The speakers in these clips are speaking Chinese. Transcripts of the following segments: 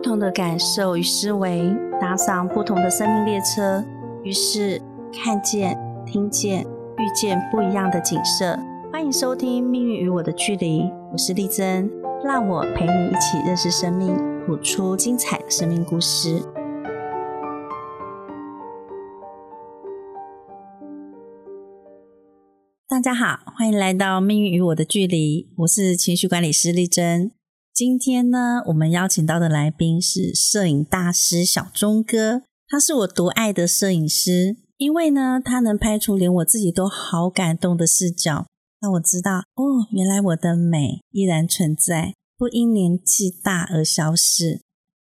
不同的感受与思维，搭上不同的生命列车，于是看见、听见、遇见不一样的景色。欢迎收听《命运与我的距离》，我是丽珍，让我陪你一起认识生命，谱出精彩的生命故事。大家好，欢迎来到《命运与我的距离》，我是情绪管理师丽珍。今天呢，我们邀请到的来宾是摄影大师小钟哥，他是我独爱的摄影师，因为呢，他能拍出连我自己都好感动的视角，让我知道哦，原来我的美依然存在，不因年纪大而消失。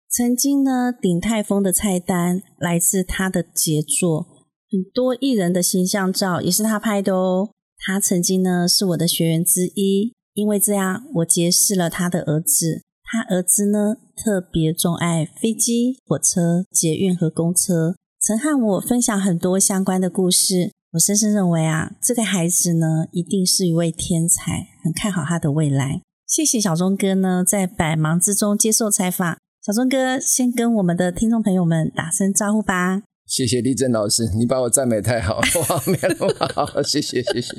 曾经呢，鼎泰丰的菜单来自他的杰作，很多艺人的形象照也是他拍的哦。他曾经呢，是我的学员之一。因为这样，我结识了他的儿子。他儿子呢，特别钟爱飞机、火车、捷运和公车，曾和我分享很多相关的故事。我深深认为啊，这个孩子呢，一定是一位天才，很看好他的未来。谢谢小钟哥呢，在百忙之中接受采访。小钟哥，先跟我们的听众朋友们打声招呼吧。谢谢丽珍老师，你把我赞美太好，哇，没有，谢谢，谢谢。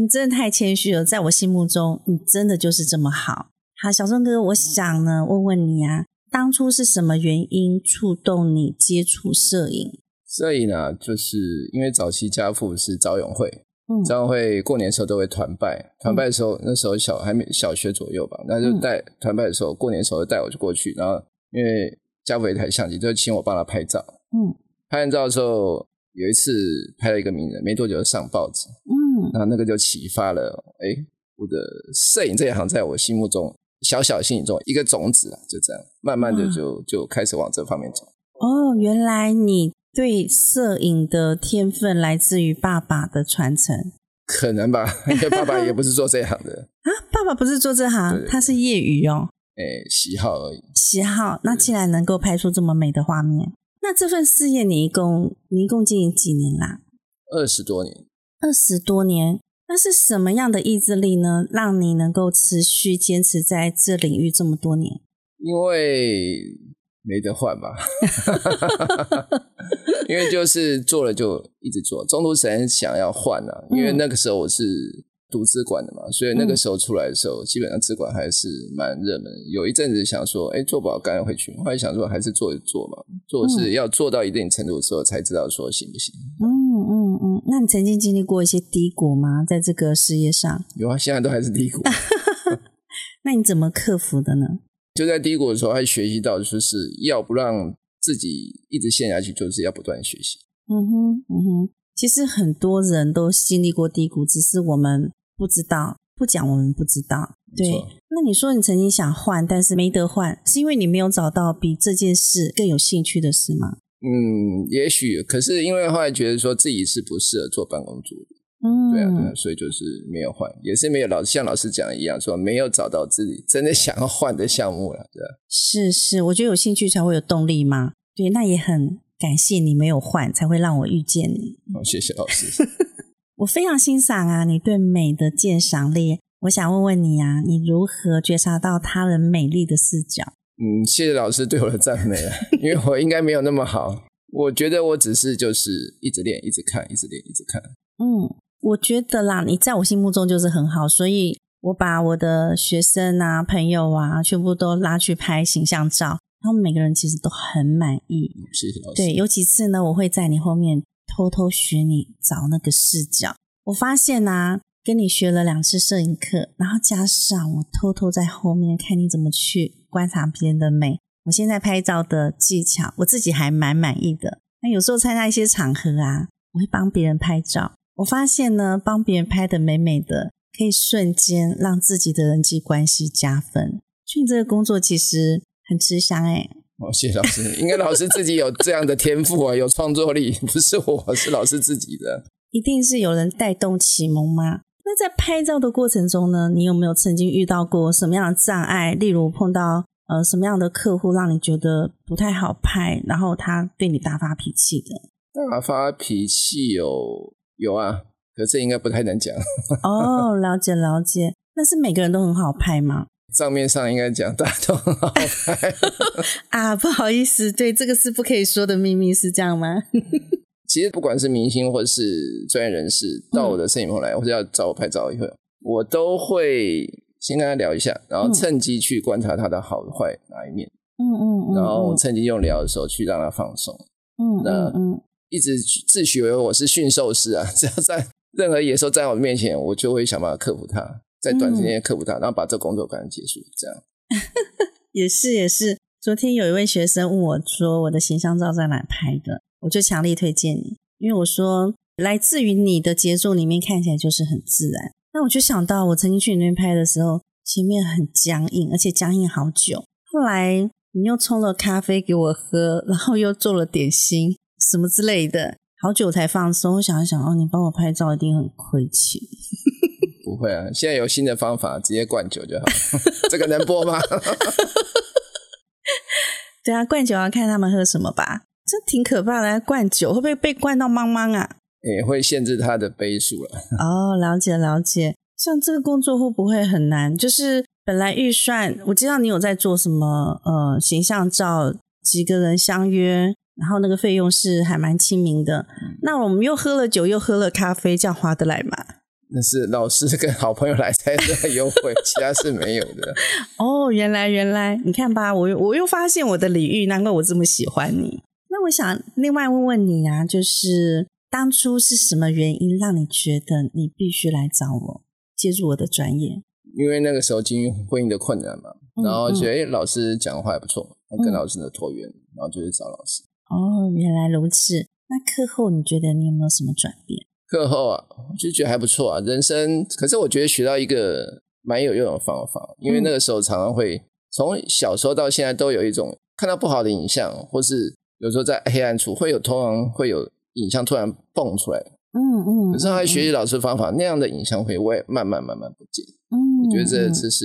你真的太谦虚了，在我心目中，你真的就是这么好。好，小钟哥，我想呢，问问你啊，当初是什么原因触动你接触摄影？摄影呢，就是因为早期家父是早永会，嗯，早永会过年的时候都会团拜，团拜的时候那时候小还没小学左右吧，那就带团拜的时候，过年的时候带我就过去，然后因为家父有一台相机，就请我帮他拍照，嗯，拍完照的时候，有一次拍了一个名人，没多久就上报纸，嗯。那那个就启发了，哎，我的摄影这一行在我心目中小小心中一个种子啊，就这样慢慢的就就开始往这方面走。哦，原来你对摄影的天分来自于爸爸的传承？可能吧，因为爸爸也不是做这行的啊。爸爸不是做这行，他是业余哦。哎，喜好而已。喜好。那既然能够拍出这么美的画面，那这份事业你一共你一共经营几年啦？二十多年。二十多年，那是什么样的意志力呢？让你能够持续坚持在这领域这么多年？因为没得换吧，因为就是做了就一直做，中途时想要换啊，因为那个时候我是。读资管的嘛，所以那个时候出来的时候，基本上资管还是蛮热门。有一阵子想说，哎，做不好赶快回去。后来想说，还是做一做嘛，做是要做到一定程度的时候，才知道说行不行。嗯嗯嗯。那你曾经经历过一些低谷吗？在这个事业上？有啊，现在都还是低谷。那你怎么克服的呢？就在低谷的时候，还学习到，就是要不让自己一直陷下去，就是要不断学习。嗯哼，嗯哼。其实很多人都经历过低谷，只是我们。不知道，不讲我们不知道。对，那你说你曾经想换，但是没得换，是因为你没有找到比这件事更有兴趣的事吗？嗯，也许。可是因为后来觉得说自己是不适合做办公助理，嗯，对啊，所以就是没有换，也是没有老像老师讲的一样，说没有找到自己真的想要换的项目了，对吧？是是，我觉得有兴趣才会有动力嘛。对，那也很感谢你没有换，才会让我遇见你。好，谢谢老师。我非常欣赏啊，你对美的鉴赏力。我想问问你啊，你如何觉察到他人美丽的视角？嗯，谢谢老师对我的赞美啊，因为我应该没有那么好。我觉得我只是就是一直练，一直看，一直练，一直看。嗯，我觉得啦，你在我心目中就是很好，所以我把我的学生啊、朋友啊，全部都拉去拍形象照，他们每个人其实都很满意。谢谢老师。对，有几次呢，我会在你后面。偷偷学你找那个视角，我发现呐，跟你学了两次摄影课，然后加上我偷偷在后面看你怎么去观察别人的美，我现在拍照的技巧，我自己还蛮满意的。那有时候参加一些场合啊，我会帮别人拍照，我发现呢，帮别人拍的美美的，可以瞬间让自己的人际关系加分。所以你这个工作其实很吃香哎。哦，谢谢老师。应该老师自己有这样的天赋啊，有创作力，不是我是老师自己的。一定是有人带动启蒙吗？那在拍照的过程中呢，你有没有曾经遇到过什么样的障碍？例如碰到呃什么样的客户让你觉得不太好拍，然后他对你大发脾气的？大发脾气有有啊，可是应该不太能讲。哦，了解了解。那是每个人都很好拍吗？账面上应该讲大家都很好拍 啊，不好意思，对，这个是不可以说的秘密，是这样吗？其实不管是明星或是专业人士到我的摄影棚来，或者要找我拍照一会，我都会先跟他聊一下，然后趁机去观察他的好坏哪一面。嗯嗯嗯，然后趁机用聊的时候去让他放松。嗯，那嗯，一直自诩为我是驯兽师啊，只要在任何野兽在我面前，我就会想办法克服它，在短时间克服它，然后把这工作赶紧结束。这样 也是也是。昨天有一位学生问我说：“我的形象照在哪拍的？”我就强力推荐你，因为我说来自于你的节奏里面看起来就是很自然。那我就想到我曾经去那边拍的时候，前面很僵硬，而且僵硬好久。后来。你又冲了咖啡给我喝，然后又做了点心什么之类的，好久才放松。我想一想，哦，你帮我拍照一定很亏钱。不会啊，现在有新的方法，直接灌酒就好。这个能播吗？对啊，灌酒要看他们喝什么吧。这挺可怕的，灌酒会不会被灌到茫茫啊？也会限制他的杯数了。哦，了解了解。像这个工作会不会很难？就是。本来预算，我知道你有在做什么，呃，形象照，几个人相约，然后那个费用是还蛮亲民的。那我们又喝了酒，又喝了咖啡，这样划得来吗？那是老师跟好朋友来才的优惠，其他是没有的。哦，原来原来，你看吧，我我又发现我的礼遇，难怪我这么喜欢你。那我想另外问问你啊，就是当初是什么原因让你觉得你必须来找我，接入我的专业？因为那个时候经营婚姻的困难嘛，然后觉得哎，老师讲的话还不错，跟老师的投缘，然后就去找老师。哦，原来如此。那课后你觉得你有没有什么转变？课后啊，就觉得还不错啊。人生，可是我觉得学到一个蛮有用的方法，因为那个时候常常会从小时候到现在都有一种看到不好的影像，或是有时候在黑暗处会有通常会有影像突然蹦出来。嗯嗯。可是他学习老师方法，那样的影像会会慢慢慢慢不见。嗯我觉得这这是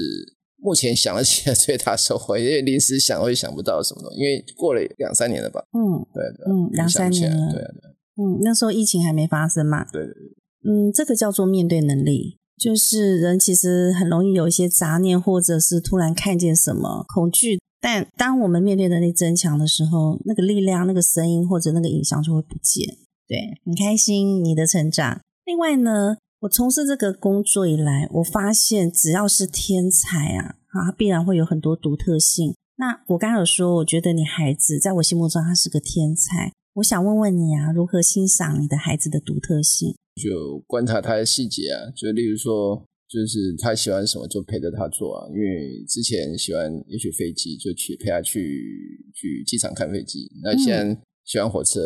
目前想得起来最大收获，因为临时想会想不到什么东西，因为过了两三年了吧？嗯，对对，嗯，两三年了，对对，嗯，那时候疫情还没发生嘛？对对对，嗯，这个叫做面对能力，就是人其实很容易有一些杂念，或者是突然看见什么恐惧，但当我们面对能力增强的时候，那个力量、那个声音或者那个影像就会不见。对，很开心你的成长。另外呢？我从事这个工作以来，我发现只要是天才啊，啊，必然会有很多独特性。那我刚刚有说，我觉得你孩子在我心目中他是个天才。我想问问你啊，如何欣赏你的孩子的独特性？就观察他的细节啊，就例如说，就是他喜欢什么就陪着他做啊。因为之前喜欢也许飞机，就去陪他去去机场看飞机。那现在喜欢火车，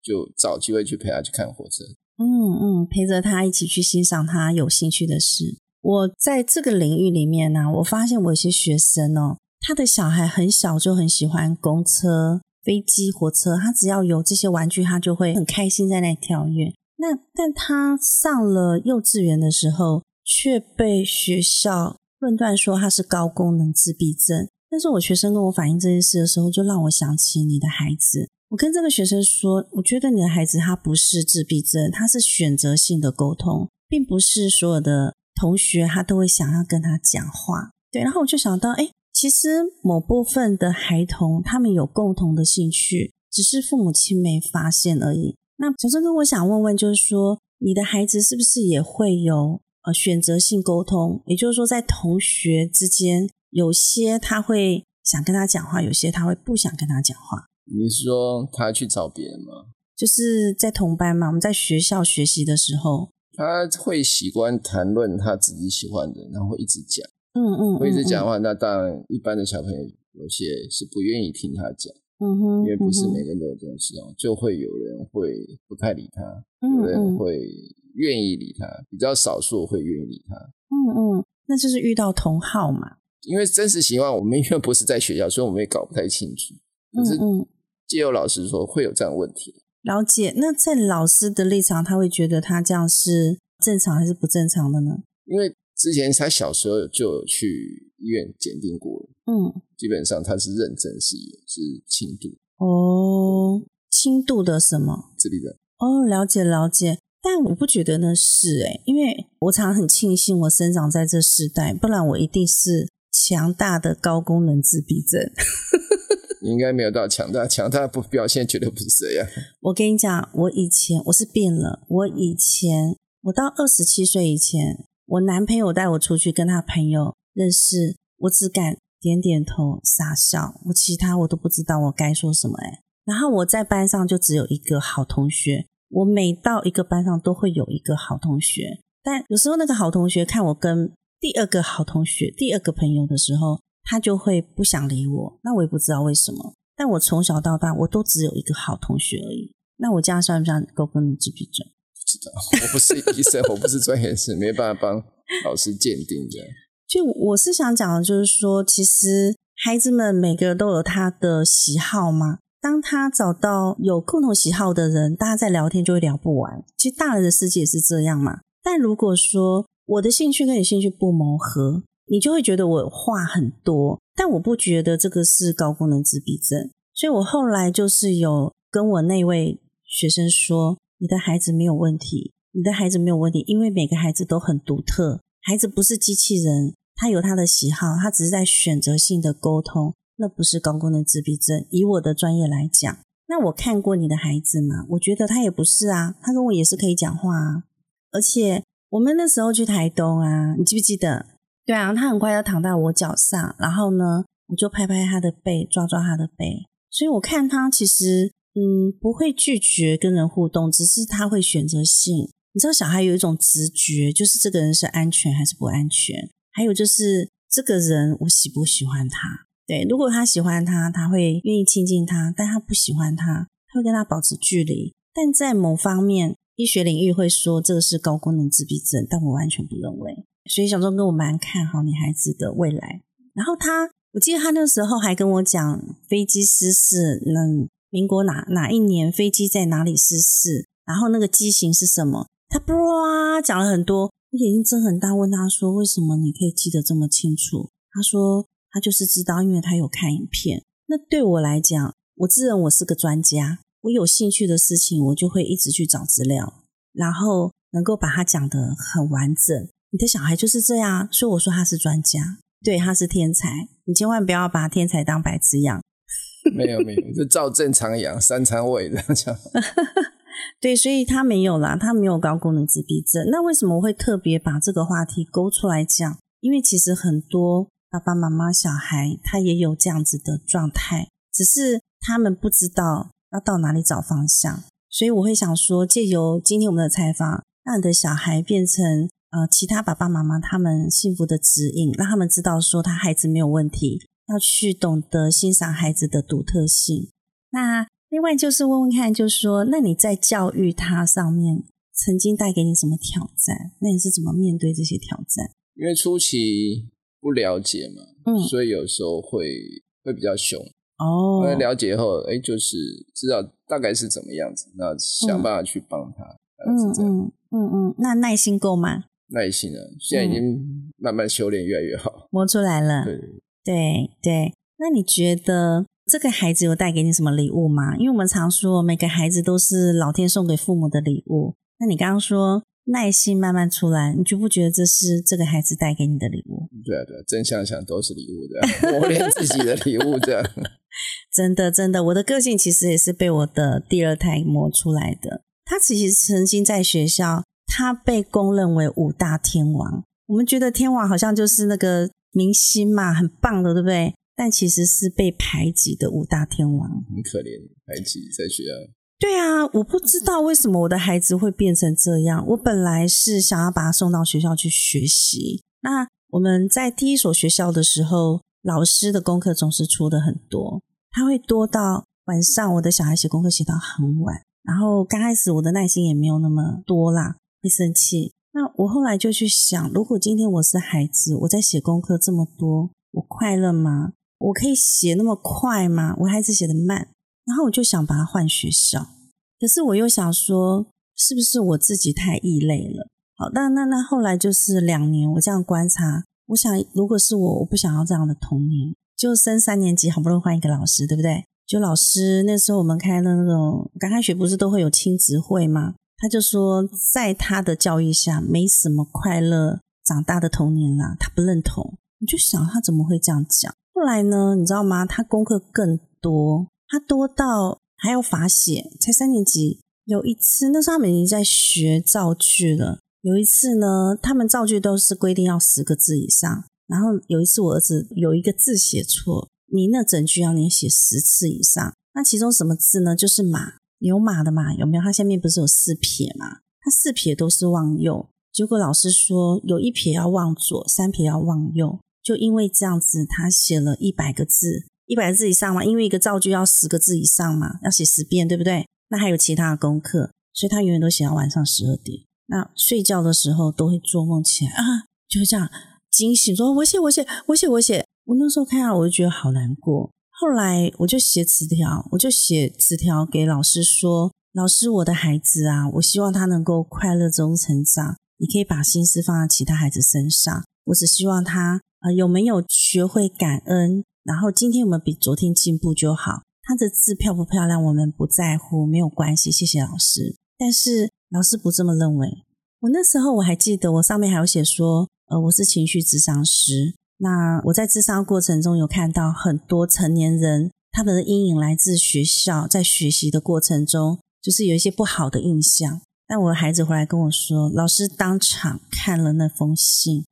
就找机会去陪他去看火车。嗯嗯，陪着他一起去欣赏他有兴趣的事。我在这个领域里面呢，我发现我有些学生哦，他的小孩很小就很喜欢公车、飞机、火车，他只要有这些玩具，他就会很开心在那跳跃。那但他上了幼稚园的时候，却被学校论断说他是高功能自闭症。但是我学生跟我反映这件事的时候，就让我想起你的孩子。我跟这个学生说，我觉得你的孩子他不是自闭症，他是选择性的沟通，并不是所有的同学他都会想要跟他讲话。对，然后我就想到，哎，其实某部分的孩童他们有共同的兴趣，只是父母亲没发现而已。那小生哥，我想问问，就是说你的孩子是不是也会有呃选择性沟通？也就是说，在同学之间，有些他会想跟他讲话，有些他会不想跟他讲话。你是说他去找别人吗？就是在同班嘛，我们在学校学习的时候，他会喜欢谈论他自己喜欢的，然后会一直讲，嗯嗯，会一直讲话。那当然，一般的小朋友有些是不愿意听他讲，嗯哼，因为不是每个人都有这种时候，就会有人会不太理他，有人会愿意理他，比较少数会愿意理他。嗯嗯，那就是遇到同好嘛。因为真实情况，我们因为不是在学校，所以我们也搞不太清楚。可是，借由老师说会有这样问题。了解。那在老师的立场，他会觉得他这样是正常还是不正常的呢？因为之前他小时候就有去医院检定过，嗯，基本上他是认真是有是轻度。哦，轻度的什么？自闭症。哦，了解了解。但我不觉得那是哎，因为我常很庆幸我生长在这世代，不然我一定是。强大的高功能自闭症。应该没有到强大，强大不表现绝对不是这样。我跟你讲，我以前我是变了。我以前我到二十七岁以前，我男朋友带我出去跟他朋友认识，我只敢点点头傻笑，我其他我都不知道我该说什么。哎，然后我在班上就只有一个好同学，我每到一个班上都会有一个好同学，但有时候那个好同学看我跟第二个好同学、第二个朋友的时候。他就会不想理我，那我也不知道为什么。但我从小到大，我都只有一个好同学而已。那我这样算不算高功能自闭症？不知道，我不是医生，我不是专业人士，没办法帮老师鉴定的。就我是想讲的，就是说，其实孩子们每个人都有他的喜好嘛。当他找到有共同喜好的人，大家在聊天就会聊不完。其实大人的世界也是这样嘛。但如果说我的兴趣跟你兴趣不谋合，你就会觉得我话很多，但我不觉得这个是高功能自闭症，所以我后来就是有跟我那位学生说：“你的孩子没有问题，你的孩子没有问题，因为每个孩子都很独特，孩子不是机器人，他有他的喜好，他只是在选择性的沟通，那不是高功能自闭症。以我的专业来讲，那我看过你的孩子嘛，我觉得他也不是啊，他跟我也是可以讲话啊，而且我们那时候去台东啊，你记不记得？”对啊，他很快要躺在我脚上，然后呢，我就拍拍他的背，抓抓他的背。所以我看他其实，嗯，不会拒绝跟人互动，只是他会选择性。你知道，小孩有一种直觉，就是这个人是安全还是不安全，还有就是这个人我喜不喜欢他。对，如果他喜欢他，他会愿意亲近他；但他不喜欢他，他会跟他保持距离。但在某方面，医学领域会说这个是高功能自闭症，但我完全不认为。所以小钟哥，我蛮看好女孩子的未来。然后他，我记得他那时候还跟我讲飞机失事，那民国哪哪一年飞机在哪里失事，然后那个机型是什么？他哇讲了很多，我眼睛睁很大，问他说：“为什么你可以记得这么清楚？”他说：“他就是知道，因为他有看影片。”那对我来讲，我自认我是个专家，我有兴趣的事情，我就会一直去找资料，然后能够把它讲得很完整。你的小孩就是这样，所以我说他是专家，对，他是天才。你千万不要把天才当白痴养。没有没有，就照正常养，三餐喂的这样。对，所以他没有啦，他没有高功能自闭症。那为什么我会特别把这个话题勾出来讲？因为其实很多爸爸妈妈小孩他也有这样子的状态，只是他们不知道要到哪里找方向。所以我会想说，借由今天我们的采访，让你的小孩变成。呃，其他爸爸妈妈他们幸福的指引，让他们知道说他孩子没有问题，要去懂得欣赏孩子的独特性。那另外就是问问看，就是说，那你在教育他上面曾经带给你什么挑战？那你是怎么面对这些挑战？因为初期不了解嘛，嗯，所以有时候会会比较凶哦。那了解后，哎，就是知道大概是怎么样子，那想办法去帮他。嗯嗯嗯嗯，那耐心够吗？耐心啊，现在已经慢慢修炼，越来越好，磨出来了。对对对，那你觉得这个孩子有带给你什么礼物吗？因为我们常说每个孩子都是老天送给父母的礼物。那你刚刚说耐心慢慢出来，你觉不觉得这是这个孩子带给你的礼物？对啊对啊，真想想都是礼物的，磨练自己的礼物 的。真的真的，我的个性其实也是被我的第二胎磨出来的。他其实曾经在学校。他被公认为五大天王，我们觉得天王好像就是那个明星嘛，很棒的，对不对？但其实是被排挤的五大天王，很可怜，排挤在学校。对啊，我不知道为什么我的孩子会变成这样。我本来是想要把他送到学校去学习。那我们在第一所学校的时候，老师的功课总是出的很多，他会多到晚上，我的小孩写功课写到很晚。然后刚开始我的耐心也没有那么多啦。会生气。那我后来就去想，如果今天我是孩子，我在写功课这么多，我快乐吗？我可以写那么快吗？我孩子写的慢，然后我就想把他换学校。可是我又想说，是不是我自己太异类了？好，那那那后来就是两年，我这样观察，我想如果是我，我不想要这样的童年。就升三年级，好不容易换一个老师，对不对？就老师那时候我们开的那种刚开学不是都会有亲子会吗？他就说，在他的教育下，没什么快乐长大的童年啦，他不认同。我就想他怎么会这样讲？后来呢，你知道吗？他功课更多，他多到还要罚写。才三年级，有一次那时候他们已经在学造句了。有一次呢，他们造句都是规定要十个字以上。然后有一次我儿子有一个字写错，你那整句要你写十次以上。那其中什么字呢？就是马，有马的马有没有？它下面不是有四撇吗？它四撇都是往右。结果老师说有一撇要往左，三撇要往右。就因为这样子，他写了一百个字，一百字以上嘛，因为一个造句要十个字以上嘛，要写十遍，对不对？那还有其他的功课，所以他永远都写到晚上十二点。那睡觉的时候都会做梦起来啊，就会这样惊醒，说我写我写我写我写。我那时候看到我就觉得好难过。后来我就写纸条，我就写纸条给老师说：“老师，我的孩子啊，我希望他能够快乐中成长。你可以把心思放在其他孩子身上，我只希望他。”啊，有没有学会感恩？然后今天我们比昨天进步就好。他的字漂不漂亮，我们不在乎，没有关系。谢谢老师。但是老师不这么认为。我那时候我还记得，我上面还有写说，呃，我是情绪智商师。那我在智商过程中有看到很多成年人，他们的阴影来自学校，在学习的过程中，就是有一些不好的印象。但我的孩子回来跟我说，老师当场看了那封信，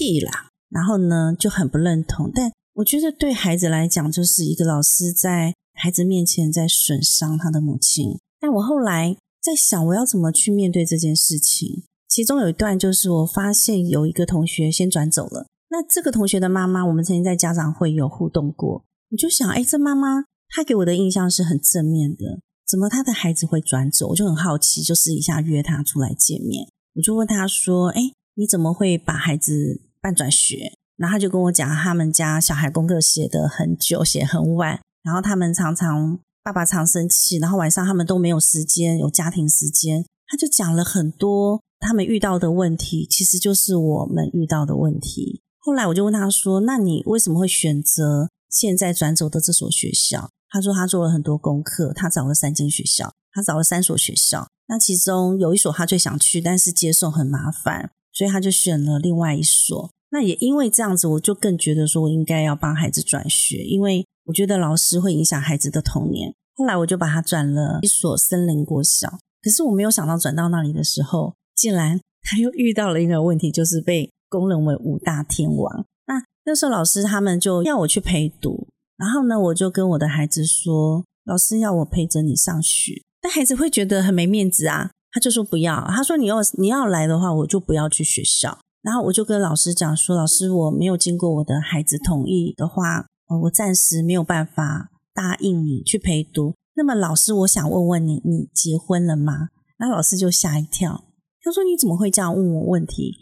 说屁啦。然后呢，就很不认同。但我觉得对孩子来讲，就是一个老师在孩子面前在损伤他的母亲。但我后来在想，我要怎么去面对这件事情？其中有一段就是我发现有一个同学先转走了。那这个同学的妈妈，我们曾经在家长会有互动过。我就想，哎，这妈妈她给我的印象是很正面的，怎么她的孩子会转走？我就很好奇，就私底下约她出来见面。我就问她说，哎，你怎么会把孩子？半转学，然后他就跟我讲，他们家小孩功课写的很久，写很晚，然后他们常常爸爸常生气，然后晚上他们都没有时间有家庭时间。他就讲了很多他们遇到的问题，其实就是我们遇到的问题。后来我就问他说：“那你为什么会选择现在转走的这所学校？”他说：“他做了很多功课，他找了三间学校，他找了三所学校，那其中有一所他最想去，但是接送很麻烦。”所以他就选了另外一所。那也因为这样子，我就更觉得说我应该要帮孩子转学，因为我觉得老师会影响孩子的童年。后来我就把他转了一所森林国小。可是我没有想到转到那里的时候，竟然他又遇到了一个问题，就是被公认为五大天王。那那时候老师他们就要我去陪读，然后呢，我就跟我的孩子说，老师要我陪着你上学，但孩子会觉得很没面子啊。他就说不要，他说你要你要来的话，我就不要去学校。然后我就跟老师讲说，老师我没有经过我的孩子同意的话，我暂时没有办法答应你去陪读。那么老师，我想问问你，你结婚了吗？那老师就吓一跳，他说你怎么会这样问我问题？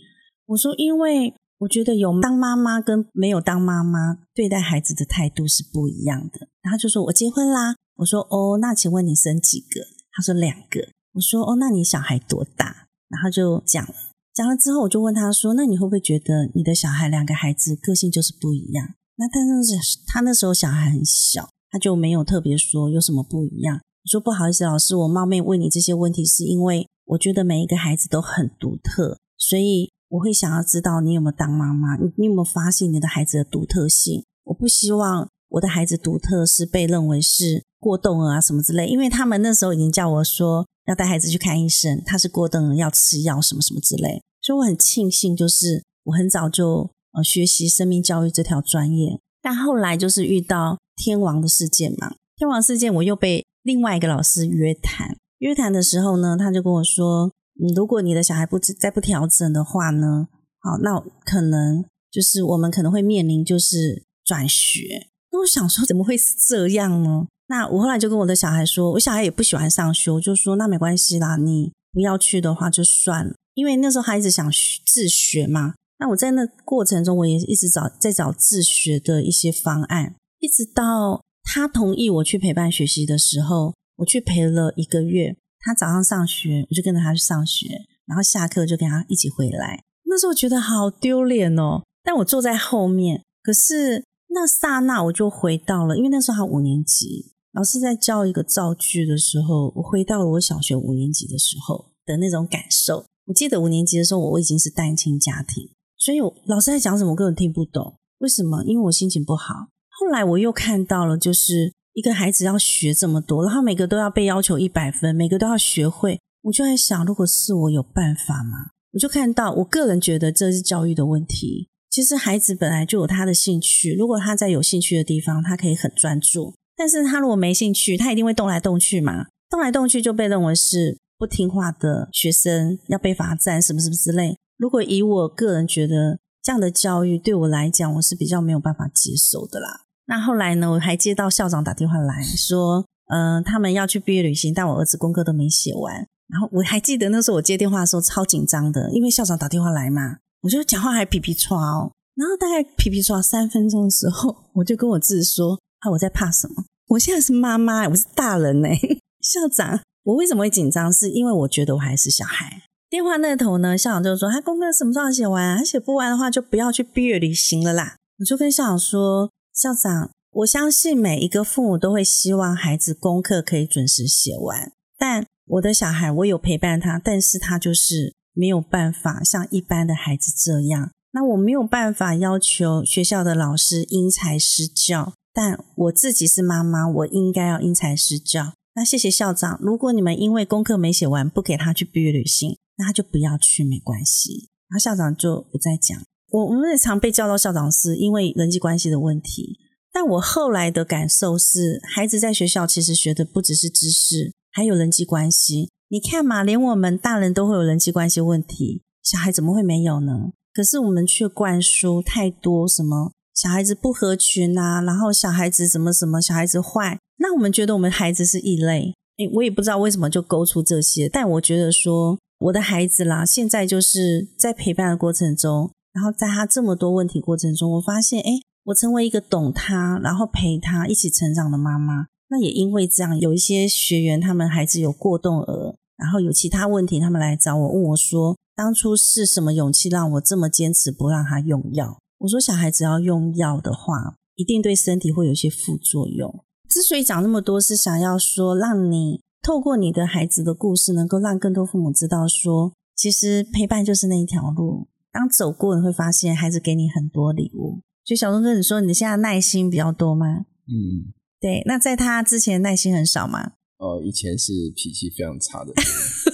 我说因为我觉得有当妈妈跟没有当妈妈对待孩子的态度是不一样的。然后就说我结婚啦。我说哦，那请问你生几个？他说两个。我说哦，那你小孩多大？然后就讲了，讲了之后，我就问他说：“那你会不会觉得你的小孩两个孩子个性就是不一样？”那他那是他那时候小孩很小，他就没有特别说有什么不一样。我说不好意思，老师，我冒昧问你这些问题，是因为我觉得每一个孩子都很独特，所以我会想要知道你有没有当妈妈，你你有没有发现你的孩子的独特性？我不希望我的孩子独特是被认为是过动啊什么之类，因为他们那时候已经叫我说。要带孩子去看医生，他是过动，要吃药什么什么之类，所以我很庆幸，就是我很早就呃学习生命教育这条专业。但后来就是遇到天王的事件嘛，天王事件我又被另外一个老师约谈，约谈的时候呢，他就跟我说：“你如果你的小孩不再不调整的话呢，好，那可能就是我们可能会面临就是转学。”那我想说，怎么会是这样呢？那我后来就跟我的小孩说，我小孩也不喜欢上学，我就说那没关系啦，你不要去的话就算了，因为那时候孩子想自学嘛。那我在那过程中，我也一直找在找自学的一些方案，一直到他同意我去陪伴学习的时候，我去陪了一个月。他早上上学，我就跟着他去上学，然后下课就跟他一起回来。那时候我觉得好丢脸哦，但我坐在后面，可是那刹那我就回到了，因为那时候他五年级。老师在教一个造句的时候，我回到了我小学五年级的时候的那种感受。我记得五年级的时候，我已经是单亲家庭，所以老师在讲什么，我根本听不懂。为什么？因为我心情不好。后来我又看到了，就是一个孩子要学这么多，然后每个都要被要求一百分，每个都要学会。我就在想，如果是我有办法吗？我就看到，我个人觉得这是教育的问题。其实孩子本来就有他的兴趣，如果他在有兴趣的地方，他可以很专注。但是他如果没兴趣，他一定会动来动去嘛，动来动去就被认为是不听话的学生，要被罚站，什么什么之类。如果以我个人觉得这样的教育对我来讲，我是比较没有办法接受的啦。那后来呢，我还接到校长打电话来说，嗯，他们要去毕业旅行，但我儿子功课都没写完。然后我还记得那时候我接电话的时候超紧张的，因为校长打电话来嘛，我就讲话还皮皮唰哦。然后大概皮皮唰三分钟的时候，我就跟我自己说：啊，我在怕什么？我现在是妈妈，我是大人呢。校长，我为什么会紧张？是因为我觉得我还是小孩。电话那头呢，校长就说：他功课什么时候写完？他写不完的话，就不要去毕业旅行了啦。我就跟校长说：校长，我相信每一个父母都会希望孩子功课可以准时写完，但我的小孩，我有陪伴他，但是他就是没有办法像一般的孩子这样。那我没有办法要求学校的老师因材施教，但我自己是妈妈，我应该要因材施教。那谢谢校长，如果你们因为功课没写完不给他去毕业旅行，那他就不要去，没关系。然后校长就不再讲。我我们也常被叫到校长室，因为人际关系的问题。但我后来的感受是，孩子在学校其实学的不只是知识。还有人际关系，你看嘛，连我们大人都会有人际关系问题，小孩怎么会没有呢？可是我们却灌输太多什么小孩子不合群啊，然后小孩子什么什么，小孩子坏，那我们觉得我们孩子是异类。诶，我也不知道为什么就勾出这些，但我觉得说我的孩子啦，现在就是在陪伴的过程中，然后在他这么多问题过程中，我发现，诶，我成为一个懂他，然后陪他一起成长的妈妈。那也因为这样，有一些学员他们孩子有过动儿，然后有其他问题，他们来找我问我说：“当初是什么勇气让我这么坚持不让他用药？”我说：“小孩子要用药的话，一定对身体会有一些副作用。之所以讲那么多，是想要说，让你透过你的孩子的故事，能够让更多父母知道，说其实陪伴就是那一条路。当走过，你会发现孩子给你很多礼物。所以小东哥，你说你现在耐心比较多吗？嗯。对，那在他之前耐心很少吗？哦，以前是脾气非常差的。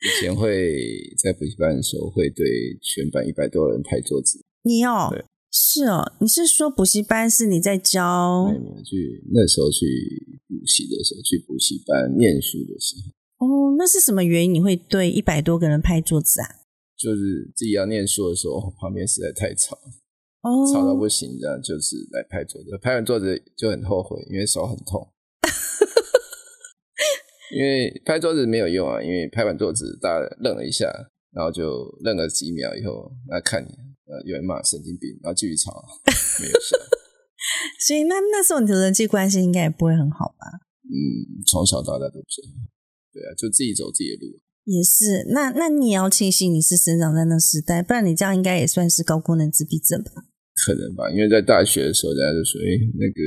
以前会在补习班的时候会对全班一百多人拍桌子。你哦，对，是哦，你是说补习班是你在教？去那时候去补习的时候，去补习班念书的时候。哦，那是什么原因你会对一百多个人拍桌子啊？就是自己要念书的时候，旁边实在太吵。哦吵到不行，这样就是来拍桌子，拍完桌子就很后悔，因为手很痛。因为拍桌子没有用啊，因为拍完桌子大家愣了一下，然后就愣了几秒以后，来看你，呃，有人骂神经病，然后继续吵，没有事。所以那那时候你的人际关系应该也不会很好吧？嗯，从小到大都不是，对啊，就自己走自己的路。也是，那那你也要庆幸你是生长在那时代，不然你这样应该也算是高功能自闭症吧？可能吧，因为在大学的时候，大家就说：“哎，那个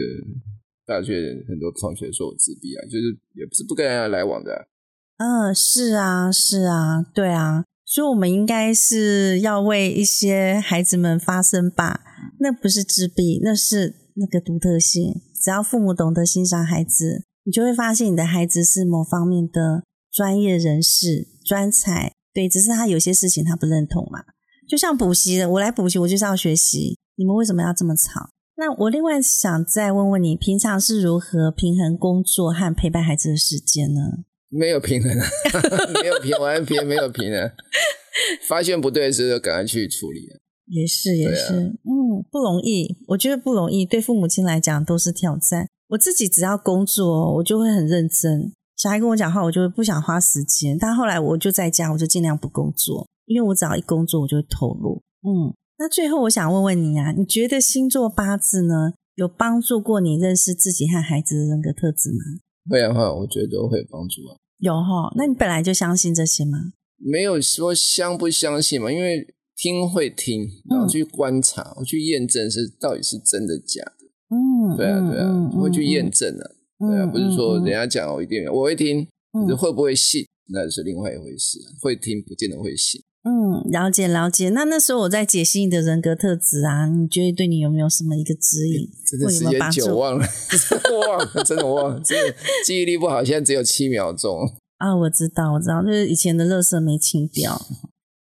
大学很多同学说我自闭啊，就是也不是不跟人家来往的。”嗯，是啊，是啊，对啊，所以我们应该是要为一些孩子们发声吧。那不是自闭，那是那个独特性。只要父母懂得欣赏孩子，你就会发现你的孩子是某方面的专业人士、专才。对，只是他有些事情他不认同嘛。就像补习的，我来补习，我就是要学习。你们为什么要这么吵？那我另外想再问问你，平常是如何平衡工作和陪伴孩子的时间呢？没有平衡，没有平完平没有平衡。发现不对的时候，赶快去处理。也是也是，嗯，不容易。我觉得不容易，对父母亲来讲都是挑战。我自己只要工作，我就会很认真。小孩跟我讲话，我就不想花时间。但后来我就在家，我就尽量不工作，因为我只要一工作，我就会投入。嗯。那最后我想问问你啊，你觉得星座八字呢有帮助过你认识自己和孩子的人格特质吗？会的话，我觉得会帮助啊。有哈，那你本来就相信这些吗？没有说相不相信嘛，因为听会听，然后去观察，我去验证是到底是真的假的。嗯，对啊，对啊，会去验证啊。对啊，不是说人家讲我一定我会听，可是会不会信那是另外一回事。啊会听不见得会信。嗯，了解了解。那那时候我在解析你的人格特质啊，你觉得对你有没有什么一个指引？真的时间久忘了，忘了，真的忘了，真的记忆力不好，现在只有七秒钟啊。我知道，我知道，就是以前的乐色没清掉。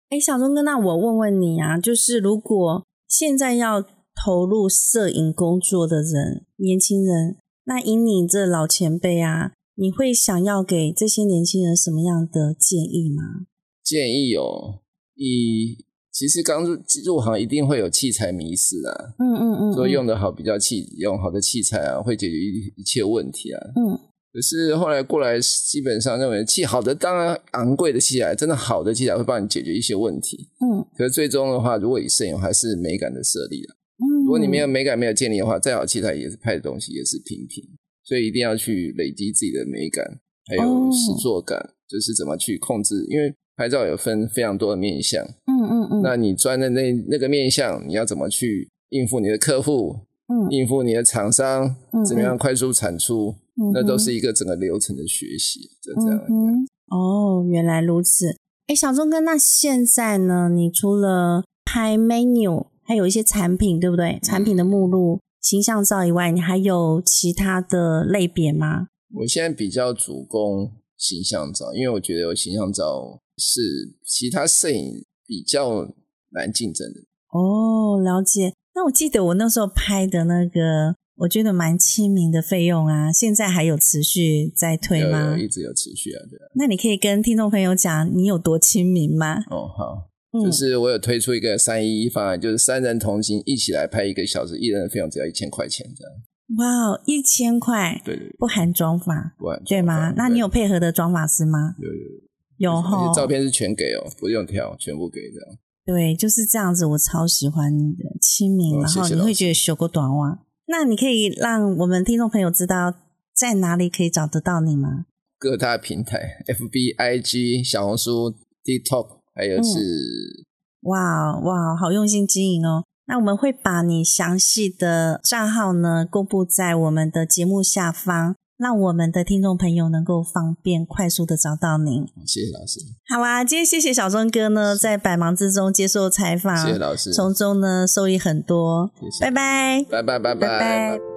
哎，小钟哥，那我问问你啊，就是如果现在要投入摄影工作的人，年轻人，那以你这老前辈啊，你会想要给这些年轻人什么样的建议吗？建议哦。以其实刚入入行一定会有器材迷失啊，嗯嗯嗯，说用的好比较器用好的器材啊，会解决一一切问题啊，嗯，可是后来过来基本上认为器好的当然昂贵的器材，真的好的器材会帮你解决一些问题，嗯，可是最终的话，如果以摄影还是美感的设立了，嗯，如果你没有美感没有建立的话，再好器材也是拍的东西也是平平，所以一定要去累积自己的美感，还有实作感，就是怎么去控制，因为。拍照有分非常多的面相，嗯嗯嗯，那你专的那那个面相，你要怎么去应付你的客户，嗯，应付你的厂商，怎么样快速产出，那都是一个整个流程的学习，就这样。哦，原来如此。哎，小钟哥，那现在呢？你除了拍 menu，还有一些产品，对不对？产品的目录、形象照以外，你还有其他的类别吗？我现在比较主攻形象照，因为我觉得有形象照。是其他摄影比较难竞争的哦，了解。那我记得我那时候拍的那个，我觉得蛮亲民的费用啊，现在还有持续在推吗？一直有持续啊，对啊。那你可以跟听众朋友讲你有多亲民吗？哦，好，就是我有推出一个三一一方案，就是三人同行一起来拍一个小时，一人的费用只要一千块钱这样。哇，一千块，对对，不含妆发，不含对吗？那你有配合的妆发师吗？有有有。有哈，照片是全给哦，不用挑，全部给这样。对，就是这样子，我超喜欢你的亲民，然后你会觉得修个短袜。那你可以让我们听众朋友知道在哪里可以找得到你吗？各大平台，F B I G、小红书、TikTok，还有是哇哇，好用心经营哦。那我们会把你详细的账号呢公布在我们的节目下方。让我们的听众朋友能够方便快速的找到您。谢谢老师。好啊，今天谢谢小钟哥呢，在百忙之中接受采访，谢谢老师，从中呢受益很多。谢谢，拜拜，拜拜，拜拜。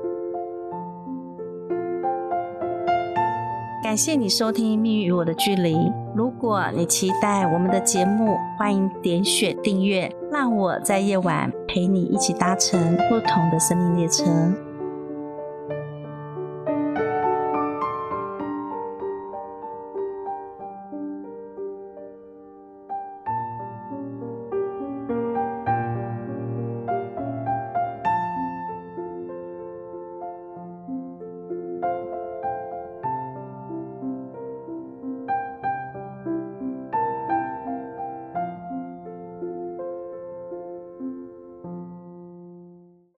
感谢你收听《命运与我的距离》。如果你期待我们的节目，欢迎点选订阅，让我在夜晚陪你一起搭乘不同的生命列车。